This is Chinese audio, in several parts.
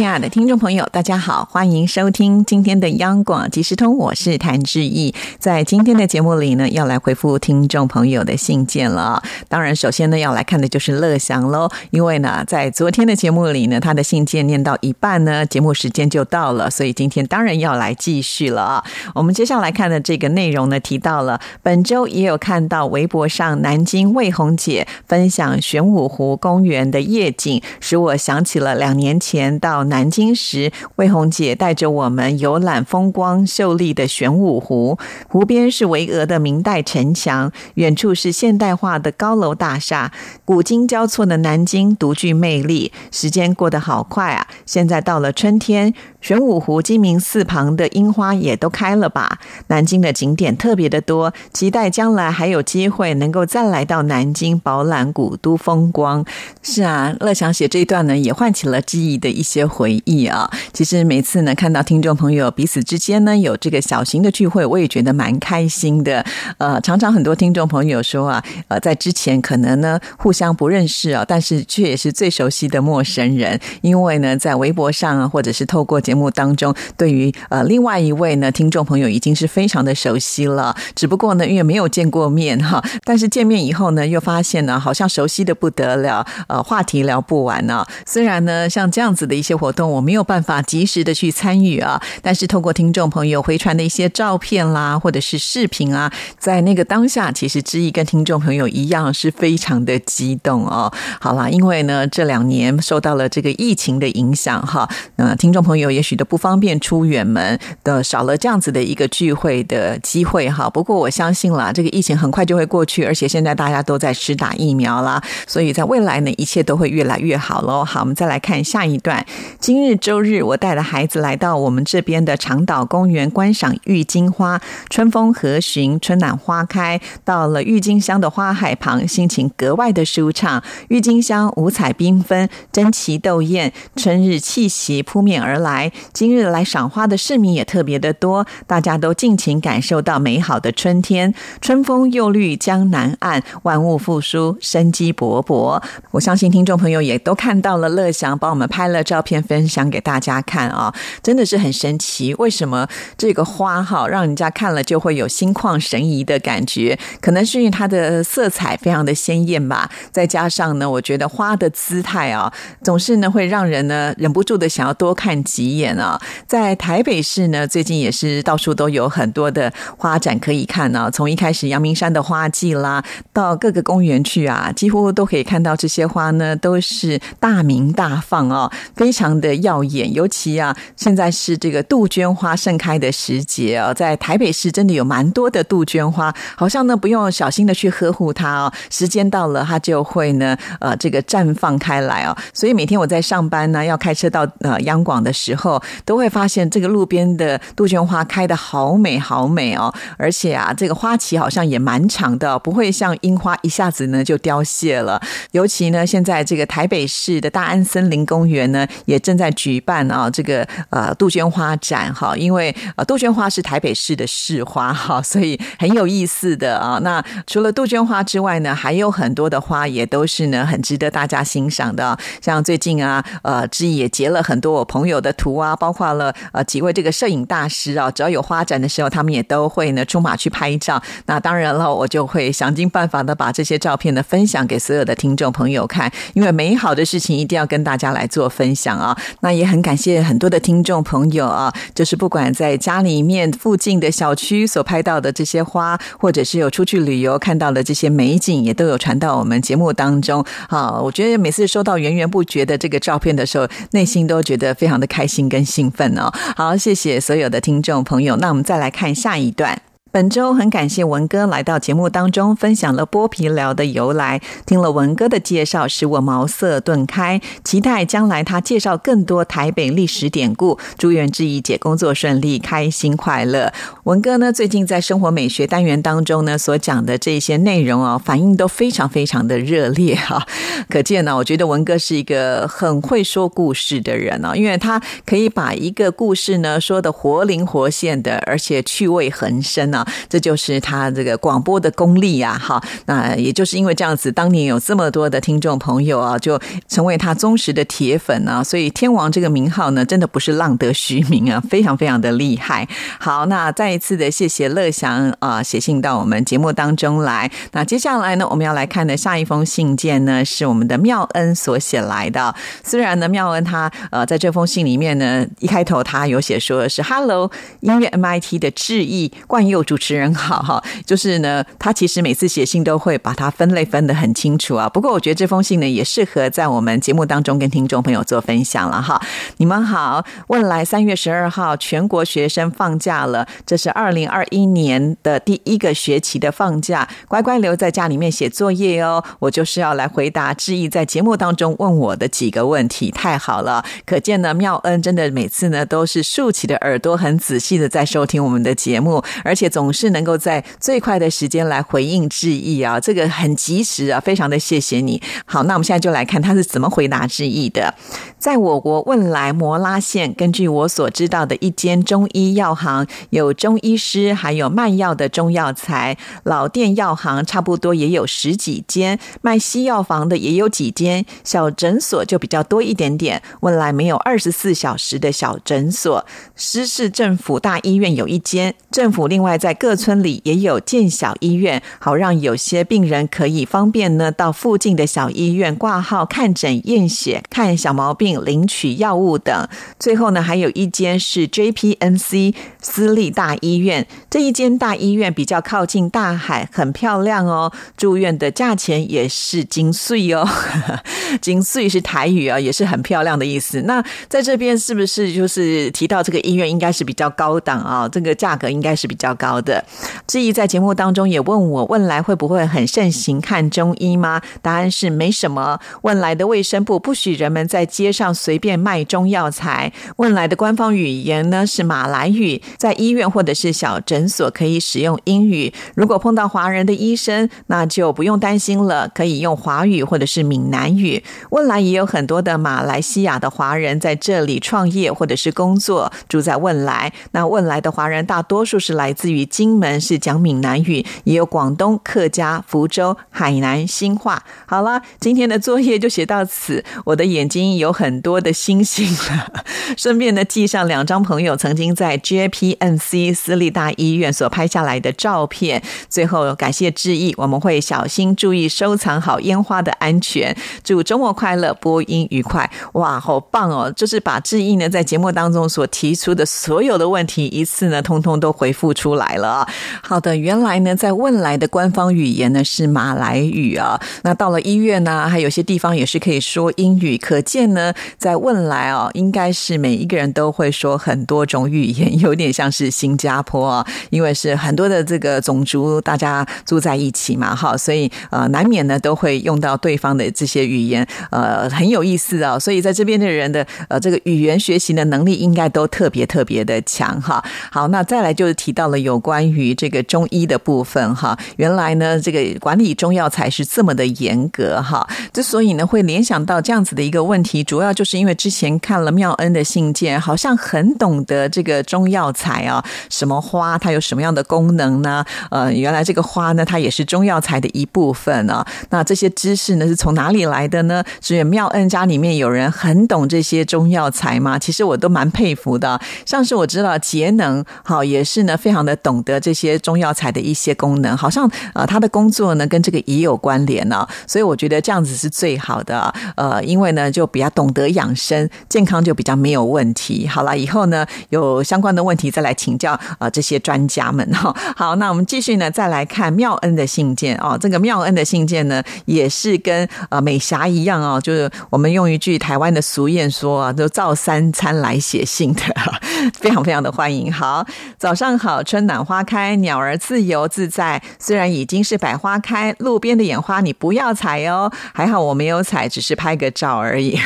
亲爱的听众朋友，大家好，欢迎收听今天的央广即时通，我是谭志毅。在今天的节目里呢，要来回复听众朋友的信件了。当然，首先呢，要来看的就是乐祥喽，因为呢，在昨天的节目里呢，他的信件念到一半呢，节目时间就到了，所以今天当然要来继续了啊。我们接下来看的这个内容呢，提到了本周也有看到微博上南京魏红姐分享玄武湖公园的夜景，使我想起了两年前到。南京时，魏红姐带着我们游览风光秀丽的玄武湖，湖边是巍峨的明代城墙，远处是现代化的高楼大厦，古今交错的南京独具魅力。时间过得好快啊！现在到了春天。玄武湖、鸡鸣寺旁的樱花也都开了吧？南京的景点特别的多，期待将来还有机会能够再来到南京饱览古都风光。是啊，乐祥写这一段呢，也唤起了记忆的一些回忆啊。其实每次呢，看到听众朋友彼此之间呢有这个小型的聚会，我也觉得蛮开心的。呃，常常很多听众朋友说啊，呃，在之前可能呢互相不认识啊，但是却也是最熟悉的陌生人，因为呢在微博上啊，或者是透过。节目当中，对于呃另外一位呢听众朋友已经是非常的熟悉了，只不过呢因为没有见过面哈，但是见面以后呢又发现呢好像熟悉的不得了，呃话题聊不完呢。虽然呢像这样子的一些活动我没有办法及时的去参与啊，但是透过听众朋友回传的一些照片啦或者是视频啊，在那个当下，其实之意跟听众朋友一样是非常的激动哦。好啦，因为呢这两年受到了这个疫情的影响哈，呃听众朋友也。许都不方便出远门的，少了这样子的一个聚会的机会哈。不过我相信啦，这个疫情很快就会过去，而且现在大家都在施打疫苗啦，所以在未来呢，一切都会越来越好喽。好，我们再来看下一段。今日周日，我带着孩子来到我们这边的长岛公园观赏郁金花，春风和煦，春暖花开。到了郁金香的花海旁，心情格外的舒畅。郁金香五彩缤纷，争奇斗艳，春日气息扑面而来。今日来赏花的市民也特别的多，大家都尽情感受到美好的春天，春风又绿江南岸，万物复苏，生机勃勃。我相信听众朋友也都看到了，乐祥帮我们拍了照片分享给大家看啊，真的是很神奇。为什么这个花哈，让人家看了就会有心旷神怡的感觉？可能是因为它的色彩非常的鲜艳吧，再加上呢，我觉得花的姿态啊，总是呢会让人呢忍不住的想要多看几眼。眼啊，在台北市呢，最近也是到处都有很多的花展可以看呢。从一开始阳明山的花季啦，到各个公园去啊，几乎都可以看到这些花呢，都是大明大放哦，非常的耀眼。尤其啊，现在是这个杜鹃花盛开的时节啊，在台北市真的有蛮多的杜鹃花，好像呢不用小心的去呵护它哦，时间到了它就会呢呃这个绽放开来哦。所以每天我在上班呢，要开车到呃央广的时候。都会发现这个路边的杜鹃花开的好美好美哦，而且啊，这个花期好像也蛮长的，不会像樱花一下子呢就凋谢了。尤其呢，现在这个台北市的大安森林公园呢，也正在举办啊这个呃杜鹃花展哈，因为呃杜鹃花是台北市的市花哈，所以很有意思的啊。那除了杜鹃花之外呢，还有很多的花也都是呢很值得大家欣赏的，像最近啊呃之也截了很多我朋友的图。啊，包括了呃几位这个摄影大师啊，只要有花展的时候，他们也都会呢出马去拍照。那当然了，我就会想尽办法的把这些照片呢分享给所有的听众朋友看，因为美好的事情一定要跟大家来做分享啊。那也很感谢很多的听众朋友啊，就是不管在家里面附近的小区所拍到的这些花，或者是有出去旅游看到的这些美景，也都有传到我们节目当中啊。我觉得每次收到源源不绝的这个照片的时候，内心都觉得非常的开心。跟兴奋哦，好，谢谢所有的听众朋友。那我们再来看下一段。本周很感谢文哥来到节目当中，分享了剥皮寮的由来。听了文哥的介绍，使我茅塞顿开，期待将来他介绍更多台北历史典故。祝愿志怡姐工作顺利，开心快乐。文哥呢，最近在生活美学单元当中呢，所讲的这些内容哦，反应都非常非常的热烈哈。可见呢，我觉得文哥是一个很会说故事的人哦，因为他可以把一个故事呢说的活灵活现的，而且趣味横生啊。这就是他这个广播的功力啊！哈，那也就是因为这样子，当年有这么多的听众朋友啊，就成为他忠实的铁粉啊，所以“天王”这个名号呢，真的不是浪得虚名啊，非常非常的厉害。好，那再一次的谢谢乐祥啊，写信到我们节目当中来。那接下来呢，我们要来看的下一封信件呢，是我们的妙恩所写来的。虽然呢，妙恩他呃在这封信里面呢，一开头他有写说是 “Hello 音乐 MIT” 的致意冠佑。主持人好哈，就是呢，他其实每次写信都会把它分类分得很清楚啊。不过我觉得这封信呢，也适合在我们节目当中跟听众朋友做分享了哈。你们好，问来三月十二号全国学生放假了，这是二零二一年的第一个学期的放假，乖乖留在家里面写作业哦。我就是要来回答志毅在节目当中问我的几个问题，太好了，可见呢妙恩真的每次呢都是竖起的耳朵，很仔细的在收听我们的节目，而且总。总是能够在最快的时间来回应致意啊，这个很及时啊，非常的谢谢你。好，那我们现在就来看他是怎么回答致意的。在我国汶莱摩拉县，根据我所知道的一间中医药行，有中医师，还有卖药的中药材。老店药行差不多也有十几间，卖西药房的也有几间，小诊所就比较多一点点。汶莱没有二十四小时的小诊所，师市政府大医院有一间，政府另外。在各村里也有建小医院，好让有些病人可以方便呢到附近的小医院挂号、看诊、验血、看小毛病、领取药物等。最后呢，还有一间是 JPNC 私立大医院，这一间大医院比较靠近大海，很漂亮哦。住院的价钱也是金穗哦，金穗是台语啊，也是很漂亮的意思。那在这边是不是就是提到这个医院应该是比较高档啊？这个价格应该是比较高。的质疑在节目当中也问我，问来会不会很盛行看中医吗？答案是没什么。问来的卫生部不许人们在街上上随便卖中药材。问来的官方语言呢是马来语，在医院或者是小诊所可以使用英语。如果碰到华人的医生，那就不用担心了，可以用华语或者是闽南语。问来也有很多的马来西亚的华人在这里创业或者是工作，住在问来。那问来的华人大多数是来自于。金门是讲闽南语，也有广东客家、福州、海南新话。好了，今天的作业就写到此。我的眼睛有很很多的星星了，顺便呢记上两张朋友曾经在 JPNC 私立大医院所拍下来的照片。最后感谢致意，我们会小心注意收藏好烟花的安全。祝周末快乐，播音愉快。哇，好棒哦！就是把致意呢在节目当中所提出的所有的问题，一次呢通通都回复出来。了，好的，原来呢，在汶莱的官方语言呢是马来语啊。那到了医院呢，还有些地方也是可以说英语。可见呢，在汶莱哦，应该是每一个人都会说很多种语言，有点像是新加坡啊，因为是很多的这个种族大家住在一起嘛，哈，所以呃，难免呢都会用到对方的这些语言，呃，很有意思啊。所以在这边的人的呃这个语言学习的能力应该都特别特别的强哈。好，那再来就是提到了有。关于这个中医的部分哈，原来呢，这个管理中药材是这么的严格哈。之所以呢会联想到这样子的一个问题，主要就是因为之前看了妙恩的信件，好像很懂得这个中药材啊，什么花它有什么样的功能呢？呃，原来这个花呢，它也是中药材的一部分啊。那这些知识呢是从哪里来的呢？所以妙恩家里面有人很懂这些中药材吗？其实我都蛮佩服的。像是我知道节能好也是呢，非常的懂。得这些中药材的一些功能，好像呃他的工作呢跟这个也有关联呢，所以我觉得这样子是最好的。呃，因为呢就比较懂得得养生，健康就比较没有问题。好了，以后呢有相关的问题再来请教啊这些专家们哈。好，那我们继续呢再来看妙恩的信件哦。这个妙恩的信件呢也是跟呃美霞一样哦，就是我们用一句台湾的俗谚说啊，都照三餐来写信的，非常非常的欢迎。好，早上好，春暖花开，鸟儿自由自在。虽然已经是百花开，路边的眼花你不要采哦。还好我没有采，只是拍个照而已。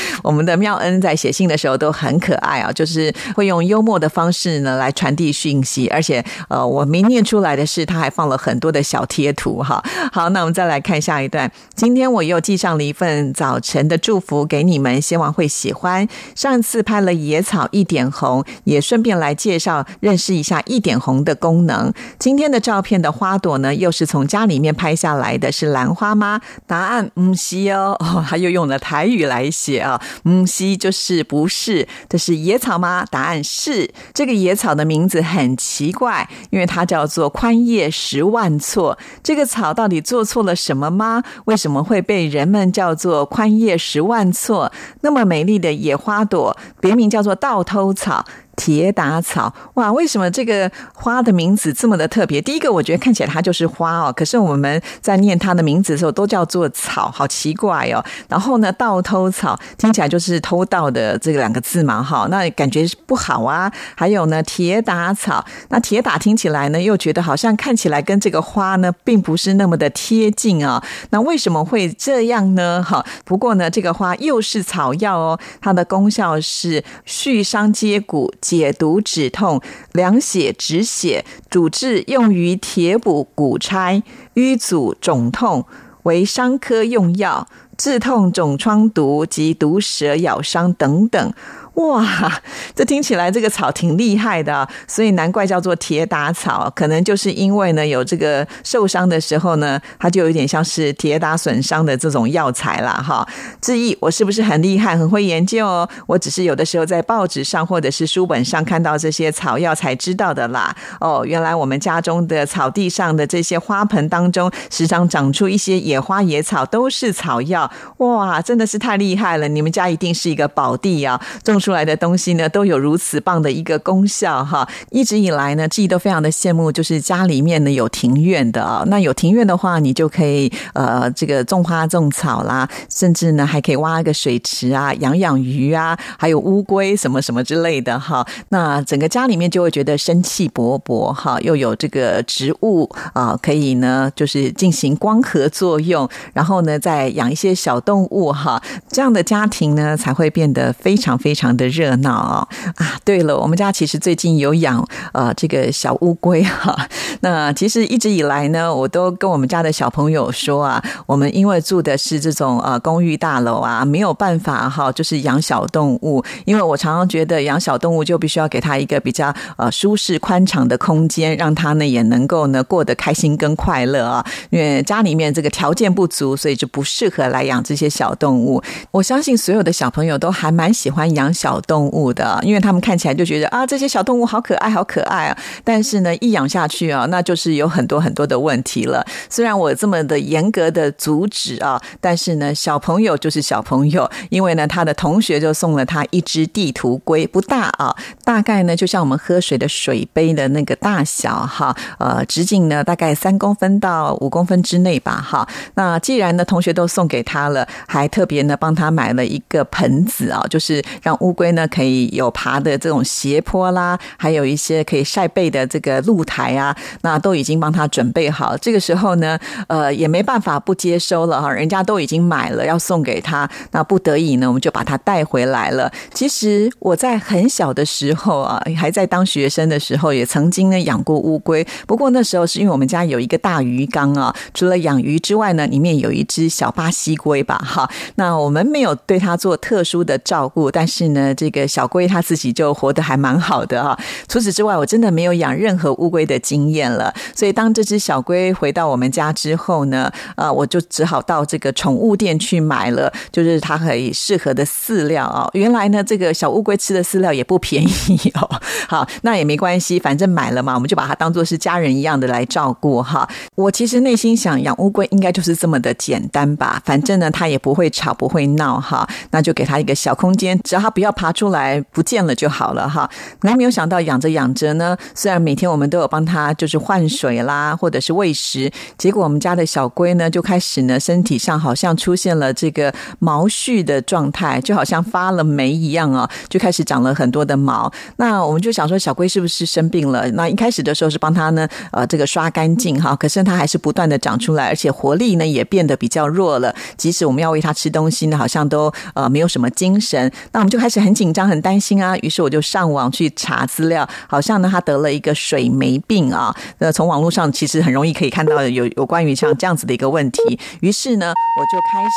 我们的妙恩在写信的时候都很可爱啊，就是会用幽默的方式呢来传递讯息，而且呃，我没念出来的是，他还放了很多的小贴图哈。好，那我们再来看下一段。今天我又寄上了一份早晨的祝福给你们，希望会喜欢。上次拍了野草一点红，也顺便来介绍认识一下一点红的功能。今天的照片的花朵呢，又是从家里面拍下来的，是兰花吗？答案嗯是哦，他又用了台语来写啊，嗯西就是不是？这是野草吗？答案是。这个野草的名字很奇怪，因为它叫做宽叶十万错。这个草到底做错了什么吗？为什么会被人们叫做宽叶十万错？那么美丽的野花朵，别名叫做倒偷草。铁打草哇，为什么这个花的名字这么的特别？第一个，我觉得看起来它就是花哦，可是我们在念它的名字的时候都叫做草，好奇怪哦。然后呢，倒偷草听起来就是偷盗的这两个字嘛，哈，那感觉不好啊。还有呢，铁打草，那铁打听起来呢，又觉得好像看起来跟这个花呢，并不是那么的贴近啊。那为什么会这样呢？哈，不过呢，这个花又是草药哦，它的功效是续伤接骨。解毒止痛、凉血止血，主治用于贴补骨拆、瘀阻肿痛，为伤科用药，治痛肿疮毒及毒蛇咬伤等等。哇，这听起来这个草挺厉害的，所以难怪叫做铁打草，可能就是因为呢有这个受伤的时候呢，它就有点像是铁打损伤的这种药材啦。哈。志毅，我是不是很厉害，很会研究哦？我只是有的时候在报纸上或者是书本上看到这些草药才知道的啦。哦，原来我们家中的草地上的这些花盆当中，时常长出一些野花野草，都是草药。哇，真的是太厉害了！你们家一定是一个宝地啊，种。出来的东西呢，都有如此棒的一个功效哈！一直以来呢，自己都非常的羡慕，就是家里面呢有庭院的啊。那有庭院的话，你就可以呃，这个种花种草啦，甚至呢还可以挖一个水池啊，养养鱼啊，还有乌龟什么什么之类的哈。那整个家里面就会觉得生气勃勃哈，又有这个植物啊，可以呢就是进行光合作用，然后呢再养一些小动物哈，这样的家庭呢才会变得非常非常。的热闹啊啊！对了，我们家其实最近有养呃这个小乌龟哈。那其实一直以来呢，我都跟我们家的小朋友说啊，我们因为住的是这种呃公寓大楼啊，没有办法哈，就是养小动物。因为我常常觉得养小动物就必须要给他一个比较呃舒适宽敞的空间，让他呢也能够呢过得开心跟快乐啊。因为家里面这个条件不足，所以就不适合来养这些小动物。我相信所有的小朋友都还蛮喜欢养。小动物的，因为他们看起来就觉得啊，这些小动物好可爱，好可爱啊！但是呢，一养下去啊，那就是有很多很多的问题了。虽然我这么的严格的阻止啊，但是呢，小朋友就是小朋友，因为呢，他的同学就送了他一只地图龟，不大啊，大概呢，就像我们喝水的水杯的那个大小哈，呃，直径呢大概三公分到五公分之内吧，哈。那既然呢，同学都送给他了，还特别呢帮他买了一个盆子啊，就是让乌。龟呢可以有爬的这种斜坡啦，还有一些可以晒背的这个露台啊，那都已经帮他准备好。这个时候呢，呃，也没办法不接收了哈，人家都已经买了要送给他，那不得已呢，我们就把它带回来了。其实我在很小的时候啊，还在当学生的时候，也曾经呢养过乌龟。不过那时候是因为我们家有一个大鱼缸啊，除了养鱼之外呢，里面有一只小巴西龟吧，哈。那我们没有对它做特殊的照顾，但是呢。这个小龟它自己就活得还蛮好的啊。除此之外，我真的没有养任何乌龟的经验了。所以当这只小龟回到我们家之后呢，啊，我就只好到这个宠物店去买了，就是它可以适合的饲料啊。原来呢，这个小乌龟吃的饲料也不便宜哦。好，那也没关系，反正买了嘛，我们就把它当做是家人一样的来照顾哈。我其实内心想，养乌龟应该就是这么的简单吧。反正呢，它也不会吵，不会闹哈。那就给它一个小空间，只要它不要。要爬出来不见了就好了哈。那没有想到养着养着呢，虽然每天我们都有帮它就是换水啦，或者是喂食，结果我们家的小龟呢就开始呢身体上好像出现了这个毛絮的状态，就好像发了霉一样啊，就开始长了很多的毛。那我们就想说，小龟是不是生病了？那一开始的时候是帮它呢，呃，这个刷干净哈，可是它还是不断的长出来，而且活力呢也变得比较弱了。即使我们要喂它吃东西呢，好像都呃没有什么精神。那我们就开始很紧张、很担心啊。于是我就上网去查资料，好像呢他得了一个水霉病啊。那从网络上其实很容易可以看到有有关于像这样子的一个问题。于是呢，我就开始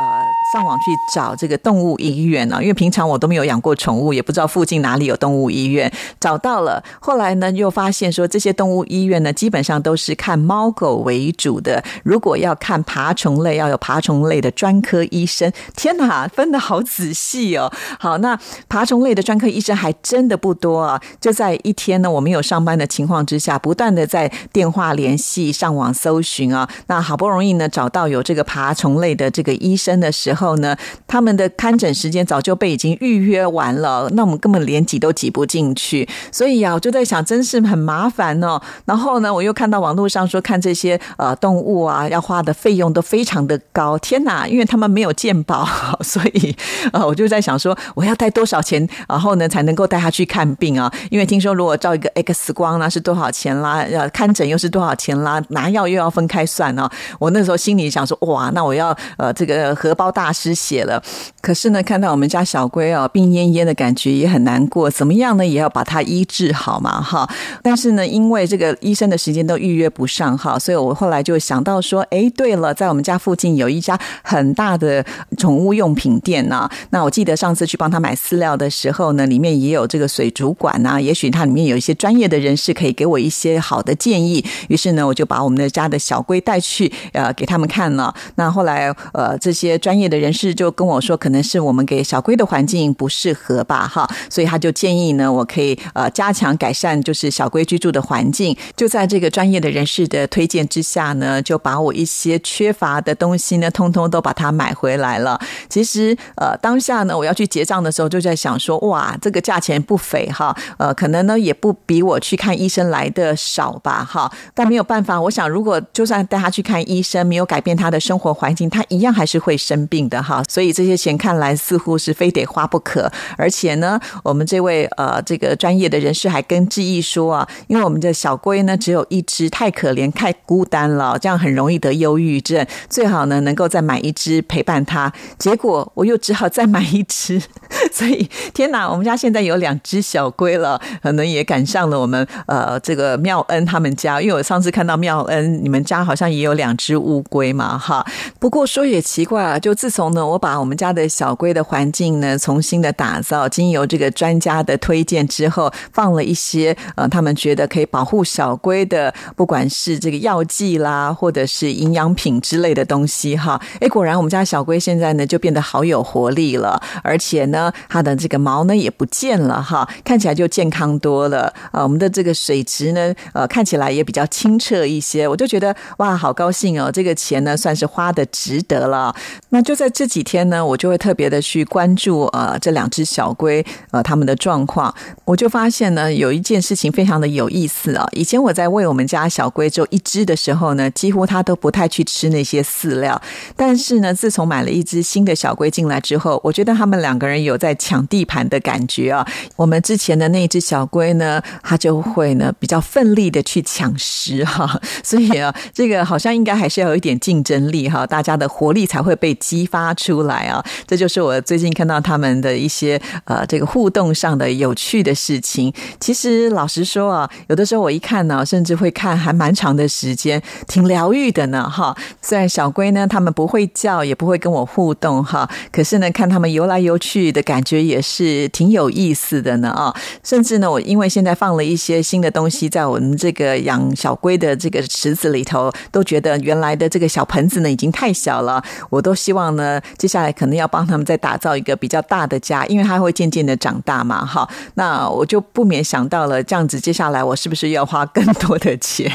呃上网去找这个动物医院啊，因为平常我都没有养过宠物，也不知道附近哪里有动物医院。找到了，后来呢又发现说这些动物医院呢基本上都是看猫狗为主的。如果要看爬虫类，要有爬虫类的专科医生。天哪，分的好仔细哦。好，那爬虫类的专科医生还真的不多啊。就在一天呢，我没有上班的情况之下，不断的在电话联系、上网搜寻啊。那好不容易呢找到有这个爬虫类的这个医生的时候后呢，他们的看诊时间早就被已经预约完了，那我们根本连挤都挤不进去。所以呀，我就在想，真是很麻烦哦。然后呢，我又看到网络上说，看这些呃动物啊，要花的费用都非常的高。天哪，因为他们没有健保，所以呃，我就在想说，我要带多少钱，然后呢才能够带他去看病啊？因为听说如果照一个 X 光呢是多少钱啦，要看诊又是多少钱啦，拿药又要分开算呢。我那时候心里想说，哇，那我要呃这个荷包大失血了。可是呢，看到我们家小龟哦病恹恹的感觉也很难过，怎么样呢？也要把它医治好嘛，哈。但是呢，因为这个医生的时间都预约不上哈，所以我后来就想到说，哎，对了，在我们家附近有一家很大的宠物用品店呢。那我记得上次去帮他买饲料的时候呢，里面也有这个水族馆啊，也许它里面有一些专业的人士可以给我一些好的建议。于是呢，我就把我们的家的小龟带去呃给他们看了。那后来呃这些专业的人士就跟我说，可能是我们给小龟的环境不适合吧，哈，所以他就建议呢，我可以呃加强改善，就是小龟居住的环境。就在这个专业的人士的推荐之下呢，就把我一些缺乏的东西呢，通通都把它买回来了。其实呃当下呢，我要去结账的时候，就在想说，哇，这个价钱不菲哈，呃，可能呢也不比我去看医生来的少吧，哈。但没有办法，我想如果就算带他去看医生，没有改变他的生活环境，他一样还是会生病的哈。所以这些钱看来似乎是非得花不可。而且呢，我们这位呃这个专业的人士还跟志毅说啊，因为我们的小龟呢只有一只，太可怜太孤单了，这样很容易得忧郁症，最好呢能够再买一只陪伴他。结果我又只好再买一只，所以天哪，我们家现在有两只小龟了，可能也赶上了我们呃这个妙恩他们家，因为我上次看到妙恩你们家好像也有两只乌龟嘛哈。不过说也奇怪啊，就自从从呢我把我们家的小龟的环境呢重新的打造，经由这个专家的推荐之后，放了一些呃他们觉得可以保护小龟的，不管是这个药剂啦，或者是营养品之类的东西哈。哎，果然我们家小龟现在呢就变得好有活力了，而且呢它的这个毛呢也不见了哈，看起来就健康多了啊。我们的这个水质呢呃看起来也比较清澈一些，我就觉得哇好高兴哦，这个钱呢算是花的值得了。那就在这几天呢，我就会特别的去关注呃这两只小龟呃他们的状况，我就发现呢有一件事情非常的有意思啊。以前我在喂我们家小龟只有一只的时候呢，几乎它都不太去吃那些饲料。但是呢，自从买了一只新的小龟进来之后，我觉得他们两个人有在抢地盘的感觉啊。我们之前的那只小龟呢，它就会呢比较奋力的去抢食哈，所以啊，这个好像应该还是要有一点竞争力哈，大家的活力才会被激发出来啊。这就是我最近看到他们的一些呃这个互动上的有趣的事情。其实老实说啊，有的时候我一看呢，甚至会看还蛮长的时间，挺疗愈的呢哈。虽然小龟呢，他们不会叫，也不会跟我互动哈，可是呢，看他们游来游去的感觉也是挺有意思的呢啊。甚至呢，我因为现在放了一些新的东西在我们这个养小龟的这个池子里头，都觉得原来的这个小盆子呢已经太小了，我都希望呢，接下来可能要帮他们再打造一个比较大的家，因为他会渐渐的长大嘛哈。那我就不免想到了，这样子接下来我是不是要花更多的钱？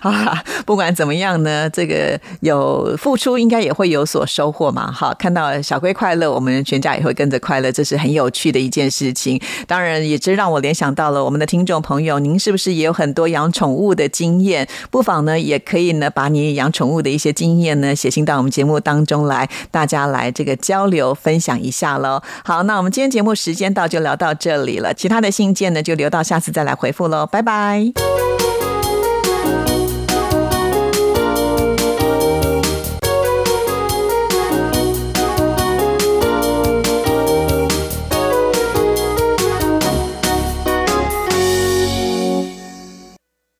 啊，不管怎么样呢，这个有付出，应该也会有所收获嘛。好，看到小龟快乐，我们全家也会跟着快乐，这是很有趣的一件事情。当然，也真让我联想到了我们的听众朋友，您是不是也有很多养宠物的经验？不妨呢，也可以呢，把你养宠物的一些经验呢，写信到我们节目当中来，大家来这个交流分享一下喽。好，那我们今天节目时间到，就聊到这里了。其他的信件呢，就留到下次再来回复喽。拜拜。